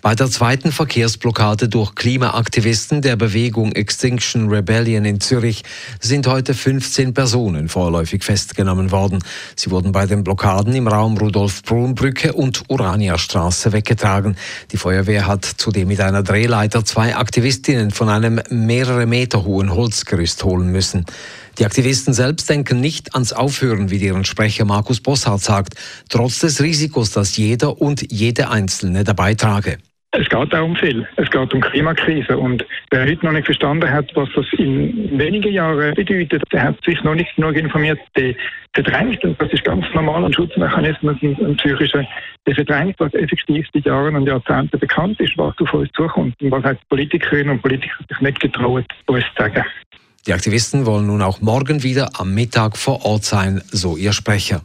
Bei der zweiten Verkehrsblockade durch Klimaaktivisten der Bewegung Extinction Rebellion in Zürich sind heute 15 Personen vorläufig festgenommen worden. Sie wurden bei den Blockaden im Raum Rudolf-Brunn-Brücke und Urania-Straße weggetragen. Die Feuerwehr hat zudem mit einer Drehleiter zwei Aktivistinnen von einem mehrere Meter hohen Holzgerüst holen müssen. Die Aktivisten selbst denken nicht ans Aufhören, wie deren Sprecher Markus Bossart sagt, trotz des Risikos, dass jeder und jede Einzelne dabei trage. Es geht auch um viel. Es geht um Klimakrise. Und wer heute noch nicht verstanden hat, was das in wenigen Jahren bedeutet, der hat sich noch nicht genug informiert, der verdrängt. Und das ist ganz normal. Ein Schutzmechanismus, ein psychischer, der verdrängt, was effektiv seit Jahren und Jahrzehnten bekannt ist, was auf uns zukommt. Und was hat Politikerinnen und Politiker sich nicht getraut, uns zu sagen. Die Aktivisten wollen nun auch morgen wieder am Mittag vor Ort sein, so ihr Sprecher.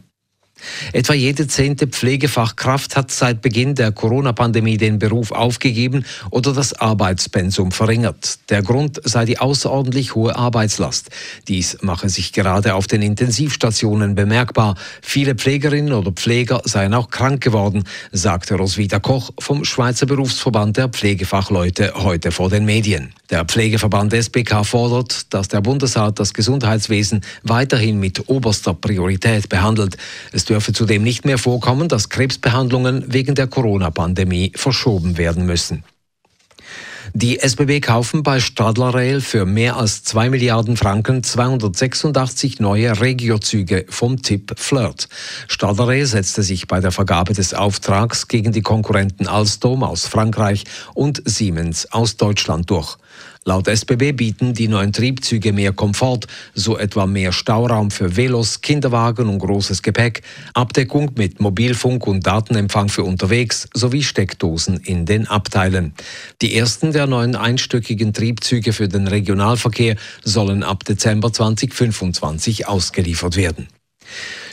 Etwa jede zehnte Pflegefachkraft hat seit Beginn der Corona-Pandemie den Beruf aufgegeben oder das Arbeitspensum verringert. Der Grund sei die außerordentlich hohe Arbeitslast. Dies mache sich gerade auf den Intensivstationen bemerkbar. Viele Pflegerinnen oder Pfleger seien auch krank geworden, sagte Roswitha Koch vom Schweizer Berufsverband der Pflegefachleute heute vor den Medien. Der Pflegeverband SBK fordert, dass der Bundesrat das Gesundheitswesen weiterhin mit oberster Priorität behandelt. Es dürfe zudem nicht mehr vorkommen, dass Krebsbehandlungen wegen der Corona-Pandemie verschoben werden müssen. Die SBB kaufen bei Stadler Rail für mehr als 2 Milliarden Franken 286 neue Regiozüge vom Typ Flirt. Stadler Rail setzte sich bei der Vergabe des Auftrags gegen die Konkurrenten Alstom aus Frankreich und Siemens aus Deutschland durch. Laut SBB bieten die neuen Triebzüge mehr Komfort, so etwa mehr Stauraum für Velos, Kinderwagen und großes Gepäck, Abdeckung mit Mobilfunk und Datenempfang für unterwegs sowie Steckdosen in den Abteilen. Die ersten der neuen einstöckigen Triebzüge für den Regionalverkehr sollen ab Dezember 2025 ausgeliefert werden.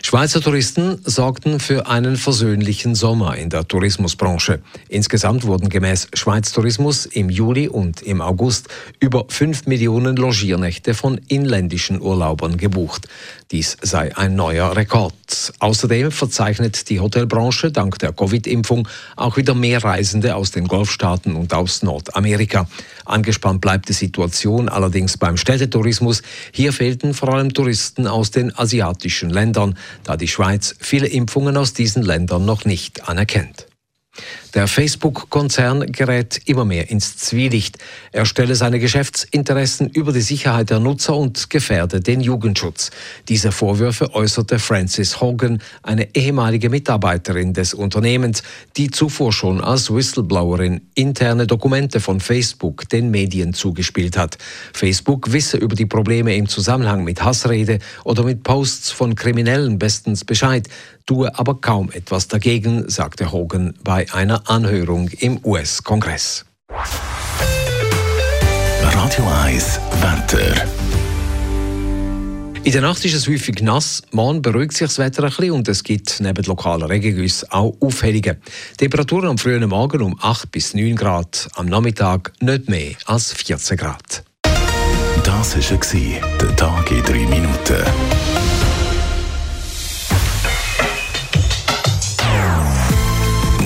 Schweizer Touristen sorgten für einen versöhnlichen Sommer in der Tourismusbranche. Insgesamt wurden gemäß Schweiz Tourismus im Juli und im August über 5 Millionen Logiernächte von inländischen Urlaubern gebucht. Dies sei ein neuer Rekord. Außerdem verzeichnet die Hotelbranche dank der Covid-Impfung auch wieder mehr Reisende aus den Golfstaaten und aus Nordamerika. Angespannt bleibt die Situation allerdings beim Städtetourismus. Hier fehlten vor allem Touristen aus den asiatischen Ländern da die Schweiz viele Impfungen aus diesen Ländern noch nicht anerkennt. Der Facebook-Konzern gerät immer mehr ins Zwielicht. Er stelle seine Geschäftsinteressen über die Sicherheit der Nutzer und gefährde den Jugendschutz. Diese Vorwürfe äußerte Frances Hogan, eine ehemalige Mitarbeiterin des Unternehmens, die zuvor schon als Whistleblowerin interne Dokumente von Facebook den Medien zugespielt hat. Facebook wisse über die Probleme im Zusammenhang mit Hassrede oder mit Posts von Kriminellen bestens Bescheid, tue aber kaum etwas dagegen, sagte Hogan bei einer Anhörung im US-Kongress. Radio 1 Wetter. In der Nacht ist es häufig nass, morgen beruhigt sich das Wetter ein bisschen und es gibt neben lokalen Regengüssen auch Aufhellungen. Temperaturen am frühen Morgen um 8 bis 9 Grad, am Nachmittag nicht mehr als 14 Grad. Das war der Tag in 3 Minuten.